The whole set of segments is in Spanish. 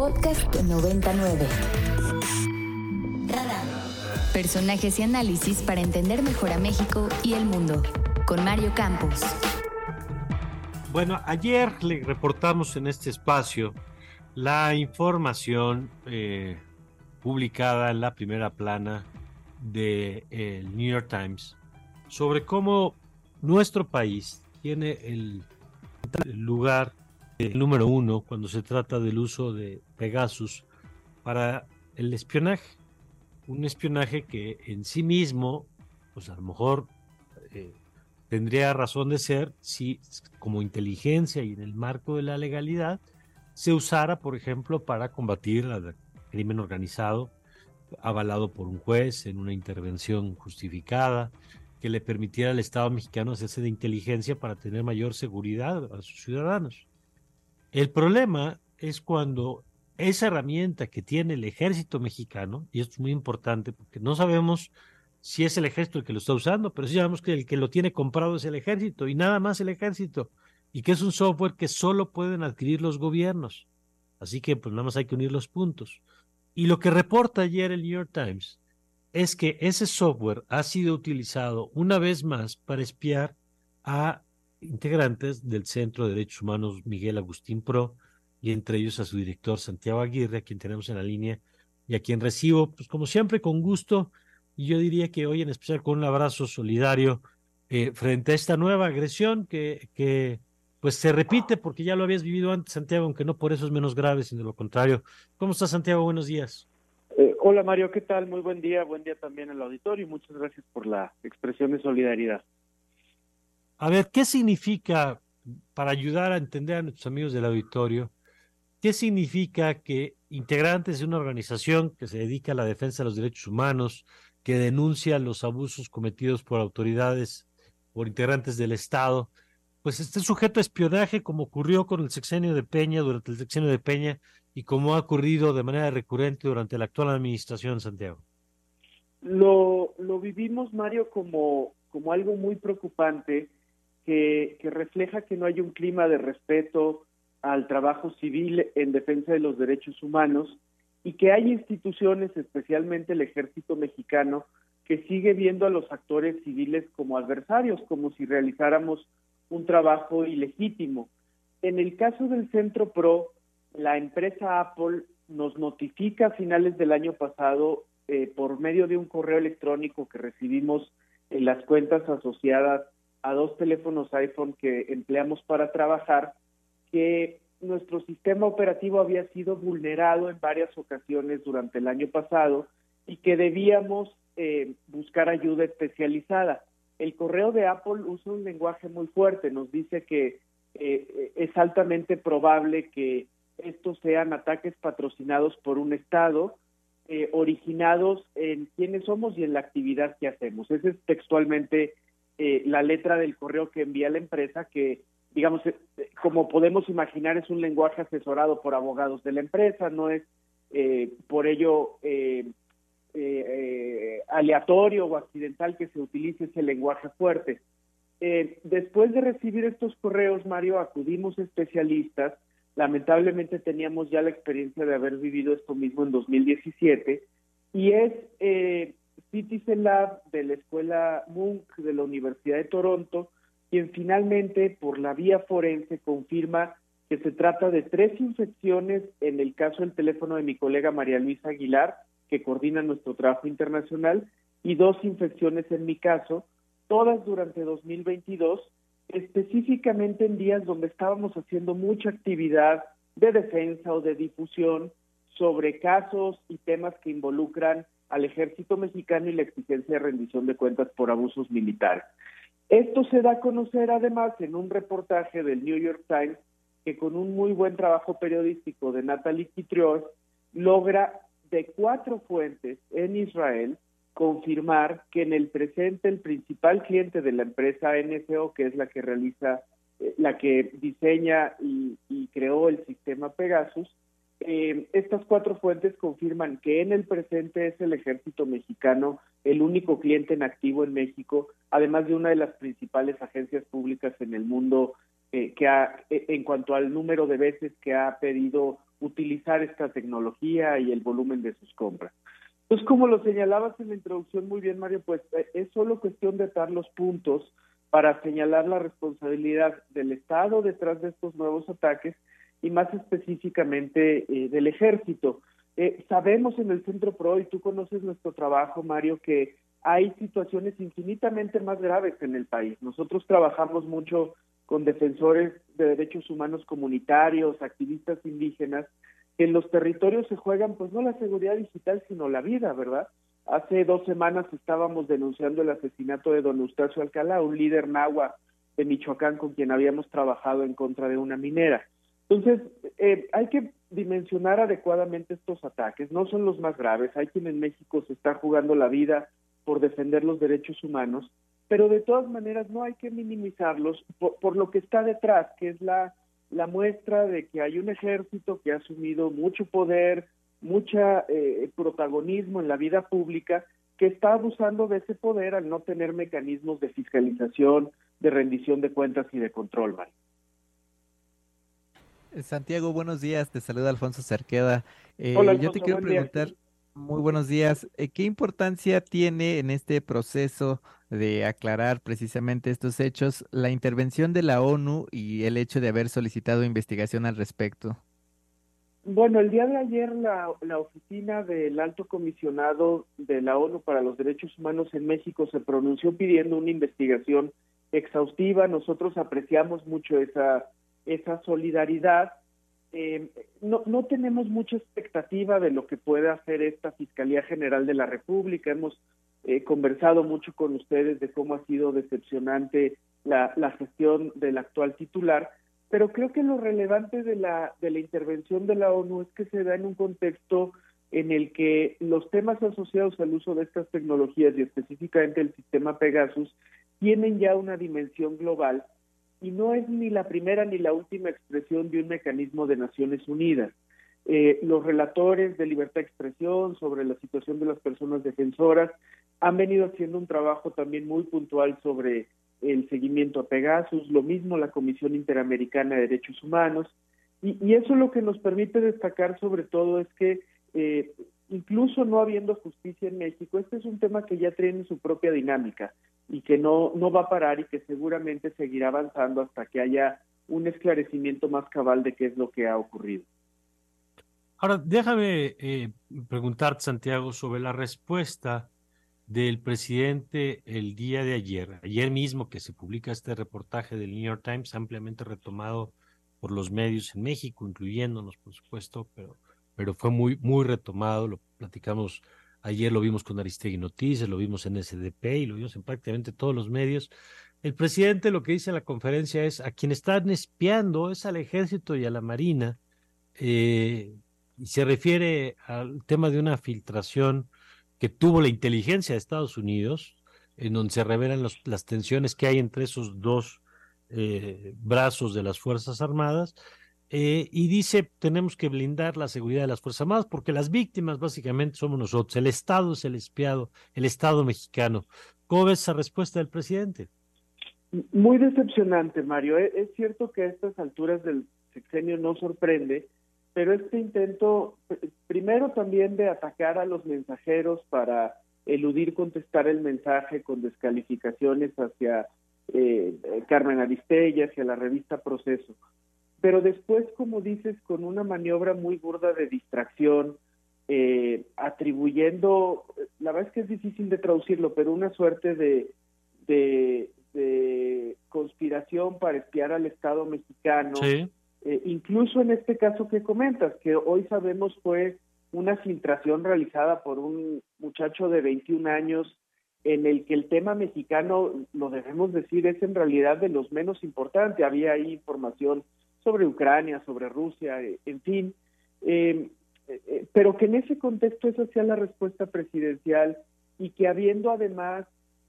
Podcast 99. Personajes y análisis para entender mejor a México y el mundo. Con Mario Campos. Bueno, ayer le reportamos en este espacio la información eh, publicada en la primera plana del de, New York Times sobre cómo nuestro país tiene el lugar el número uno cuando se trata del uso de Pegasus para el espionaje. Un espionaje que en sí mismo, pues a lo mejor eh, tendría razón de ser si como inteligencia y en el marco de la legalidad se usara, por ejemplo, para combatir el crimen organizado, avalado por un juez en una intervención justificada, que le permitiera al Estado mexicano hacerse de inteligencia para tener mayor seguridad a sus ciudadanos. El problema es cuando esa herramienta que tiene el ejército mexicano, y esto es muy importante porque no sabemos si es el ejército el que lo está usando, pero sí sabemos que el que lo tiene comprado es el ejército y nada más el ejército, y que es un software que solo pueden adquirir los gobiernos. Así que pues nada más hay que unir los puntos. Y lo que reporta ayer el New York Times es que ese software ha sido utilizado una vez más para espiar a integrantes del Centro de Derechos Humanos Miguel Agustín Pro y entre ellos a su director Santiago Aguirre, a quien tenemos en la línea y a quien recibo, pues como siempre, con gusto y yo diría que hoy en especial con un abrazo solidario eh, frente a esta nueva agresión que, que pues se repite porque ya lo habías vivido antes, Santiago, aunque no por eso es menos grave, sino lo contrario. ¿Cómo estás, Santiago? Buenos días. Eh, hola Mario, ¿qué tal? Muy buen día, buen día también al auditorio y muchas gracias por la expresión de solidaridad. A ver, ¿qué significa, para ayudar a entender a nuestros amigos del auditorio, qué significa que integrantes de una organización que se dedica a la defensa de los derechos humanos, que denuncia los abusos cometidos por autoridades, por integrantes del Estado, pues esté sujeto a espionaje como ocurrió con el sexenio de Peña, durante el sexenio de Peña, y como ha ocurrido de manera recurrente durante la actual administración, Santiago? Lo, lo vivimos, Mario, como, como algo muy preocupante que, refleja que no hay un clima de respeto al trabajo civil en defensa de los derechos humanos y que hay instituciones, especialmente el ejército mexicano, que sigue viendo a los actores civiles como adversarios, como si realizáramos un trabajo ilegítimo. En el caso del Centro PRO, la empresa Apple nos notifica a finales del año pasado eh, por medio de un correo electrónico que recibimos en las cuentas asociadas a dos teléfonos iPhone que empleamos para trabajar, que nuestro sistema operativo había sido vulnerado en varias ocasiones durante el año pasado y que debíamos eh, buscar ayuda especializada. El correo de Apple usa un lenguaje muy fuerte, nos dice que eh, es altamente probable que estos sean ataques patrocinados por un Estado, eh, originados en quiénes somos y en la actividad que hacemos. Esa es textualmente eh, la letra del correo que envía la empresa, que, digamos, eh, como podemos imaginar, es un lenguaje asesorado por abogados de la empresa, no es por ello aleatorio o accidental que se utilice ese lenguaje fuerte. después de recibir estos correos, Mario, acudimos especialistas Lamentablemente teníamos ya la experiencia de haber vivido esto mismo en 2017 y es eh, Citizen Lab de la Escuela Munk de la Universidad de Toronto quien finalmente por la vía forense confirma que se trata de tres infecciones en el caso del teléfono de mi colega María Luisa Aguilar, que coordina nuestro trabajo internacional, y dos infecciones en mi caso, todas durante 2022 específicamente en días donde estábamos haciendo mucha actividad de defensa o de difusión sobre casos y temas que involucran al ejército mexicano y la exigencia de rendición de cuentas por abusos militares. Esto se da a conocer además en un reportaje del New York Times que con un muy buen trabajo periodístico de Natalie Kitrios logra de cuatro fuentes en Israel confirmar que en el presente el principal cliente de la empresa NSO, que es la que realiza, eh, la que diseña y, creó el sistema Pegasus, eh, estas cuatro fuentes confirman que en el presente es el ejército mexicano el único cliente en activo en México, además de una de las principales agencias públicas en el mundo eh, que ha, eh, en cuanto al número de veces que ha pedido utilizar esta tecnología y el volumen de sus compras. Entonces, como lo señalabas en la introducción muy bien, Mario, pues es solo cuestión de dar los puntos para señalar la responsabilidad del Estado detrás de estos nuevos ataques y más específicamente del ejército. sabemos en el Centro PRO, y tú conoces nuestro trabajo, Mario, que hay situaciones infinitamente más graves en el país. Nosotros trabajamos mucho con defensores de derechos humanos comunitarios, activistas indígenas, que en los territorios se juegan pues no la seguridad digital, sino la vida, ¿verdad? Hace dos semanas estábamos denunciando el asesinato de don Eustacio Alcalá, un líder nahua de Michoacán con quien habíamos trabajado en contra de una minera. Entonces, eh, hay que dimensionar adecuadamente estos ataques. No son los más graves. Hay quien en México se está jugando la vida por defender los derechos humanos, pero de todas maneras no hay que minimizarlos por, lo que está detrás, que es la, muestra de que hay un ejército que ha asumido mucho poder, mucho eh, protagonismo en la vida pública, que está abusando de ese poder al no tener mecanismos de fiscalización, de rendición de cuentas y de control. Santiago, buenos días. Te saluda Alfonso Cerqueda. Eh, Hola, yo te quiero preguntar, muy buenos días. Eh, ¿Qué importancia tiene en este proceso de aclarar precisamente estos hechos la intervención de la ONU y el hecho de haber solicitado investigación al respecto? Bueno, el día de ayer la, la, oficina del alto comisionado de la ONU para los Derechos Humanos en México se pronunció pidiendo una investigación exhaustiva. Nosotros apreciamos mucho esa, esa solidaridad eh, no, no tenemos mucha expectativa de lo que puede hacer esta Fiscalía General de la República. Hemos eh, conversado mucho con ustedes de cómo ha sido decepcionante la, la gestión del actual titular, pero creo que lo relevante de la, de la intervención de la ONU es que se da en un contexto en el que los temas asociados al uso de estas tecnologías y específicamente el sistema Pegasus tienen ya una dimensión global y no es ni la primera ni la última expresión de un mecanismo de Naciones Unidas. Eh, los relatores de libertad de expresión sobre la situación de las personas defensoras han venido haciendo un trabajo también muy puntual sobre el seguimiento a Pegasus, lo mismo la Comisión Interamericana de Derechos Humanos, y, eso lo que nos permite destacar sobre todo es que eh, incluso no habiendo justicia en México, este es un tema que ya tiene su propia dinámica y que no, no va a parar y que seguramente seguirá avanzando hasta que haya un esclarecimiento más cabal de qué es lo que ha ocurrido. Ahora, déjame eh, preguntarte, Santiago, sobre la respuesta del presidente el día de ayer, ayer mismo que se publica este reportaje del New York Times, ampliamente retomado por los medios en México, incluyéndonos, por supuesto, pero, pero fue muy, muy retomado, lo platicamos Ayer lo vimos con Aristegui Noticias, lo vimos en SDP y lo vimos en prácticamente todos los medios. El presidente lo que dice en la conferencia es a quien están espiando es al ejército y a la marina. Eh, y se refiere al tema de una filtración que tuvo la inteligencia de Estados Unidos, en donde se revelan las tensiones que hay entre esos dos eh, brazos de las Fuerzas Armadas eh, y dice, tenemos que blindar la seguridad de las Fuerzas Armadas porque las víctimas básicamente somos nosotros. El Estado es el espiado, el Estado mexicano. ¿Cómo ves esa respuesta del presidente? Muy decepcionante, Mario. E, es cierto que a estas alturas del sexenio no sorprende, pero este intento, primero también de atacar a los mensajeros para eludir contestar el mensaje con descalificaciones hacia eh, Carmen Aristegui, hacia la revista Proceso pero después, como dices, con una maniobra muy burda de distracción, eh, atribuyendo, la verdad es que es difícil de traducirlo, pero una suerte de, de, conspiración para espiar al Estado mexicano, eh, incluso en este caso que comentas, que hoy sabemos fue una filtración realizada por un muchacho de 21 años en el que el tema mexicano, lo debemos decir, es en realidad de los menos importantes. Había ahí información sobre Ucrania, sobre Rusia, eh, en fin, eh, eh, pero que en ese contexto esa sea la respuesta presidencial y que habiendo además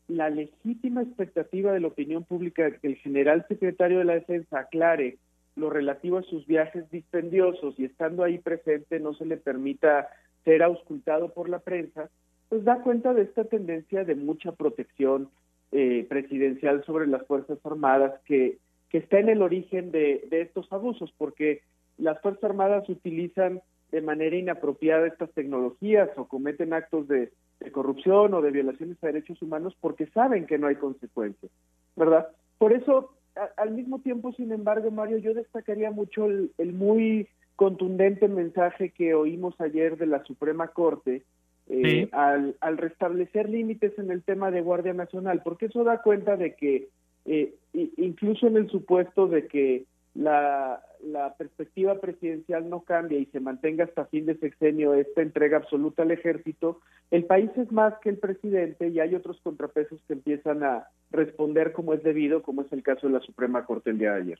la legítima expectativa de la opinión pública que el general secretario de la Defensa aclare lo relativo a sus viajes dispendiosos y estando ahí presente no se le permita ser auscultado por la prensa, pues da cuenta de esta tendencia de mucha protección presidencial sobre las Fuerzas Armadas que que está en el origen de, estos abusos, porque las Fuerzas Armadas utilizan de manera inapropiada estas tecnologías o cometen actos de, corrupción o de violaciones a derechos humanos porque saben que no hay consecuencias, ¿verdad? Por eso, al mismo tiempo, sin embargo, Mario, yo destacaría mucho el muy contundente mensaje que oímos ayer de la Suprema Corte eh, al, al, restablecer límites en el tema de Guardia Nacional, porque eso da cuenta de que eh, incluso en el supuesto de que la, la perspectiva presidencial no cambia y se mantenga hasta fin de sexenio esta entrega absoluta al ejército, el país es más que el presidente y hay otros contrapesos que empiezan a responder como es debido, como es el caso de la Suprema Corte el día de ayer.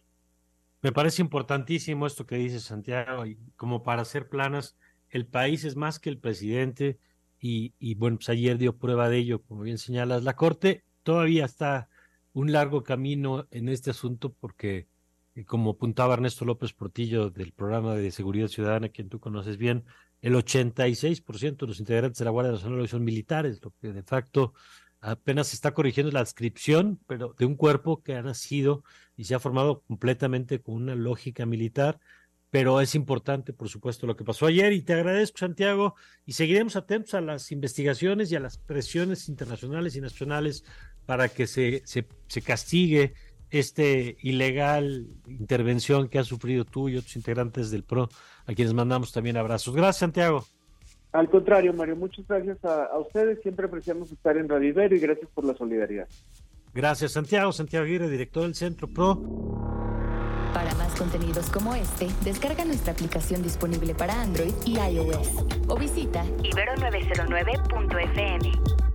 Me parece importantísimo esto que dice Santiago, y como para hacer planas, el país es más que el presidente, y, y, bueno, pues ayer dio prueba de ello, como bien señalas. La Corte todavía está un largo camino en este asunto porque, eh, como apuntaba Ernesto López Portillo del programa de Seguridad Ciudadana, quien tú conoces bien, el 86% de los integrantes de la Guardia Nacional son militares, lo que de facto apenas se está corrigiendo la adscripción, pero de un cuerpo que ha nacido y se ha formado completamente con una lógica militar, pero es importante, por supuesto, lo que pasó ayer y te agradezco, Santiago, y seguiremos atentos a las investigaciones y a las presiones internacionales y nacionales para que se, se, se castigue este ilegal intervención que has sufrido tú y otros integrantes del PRO, a quienes mandamos también abrazos. Gracias, Santiago. Al contrario, Mario, muchas gracias a, ustedes. Siempre apreciamos estar en Radio Ibero y gracias por la solidaridad. Gracias, Santiago. Santiago Aguirre, director del Centro PRO. Para más contenidos como este, descarga nuestra aplicación disponible para Android y iOS o visita ibero909.fm.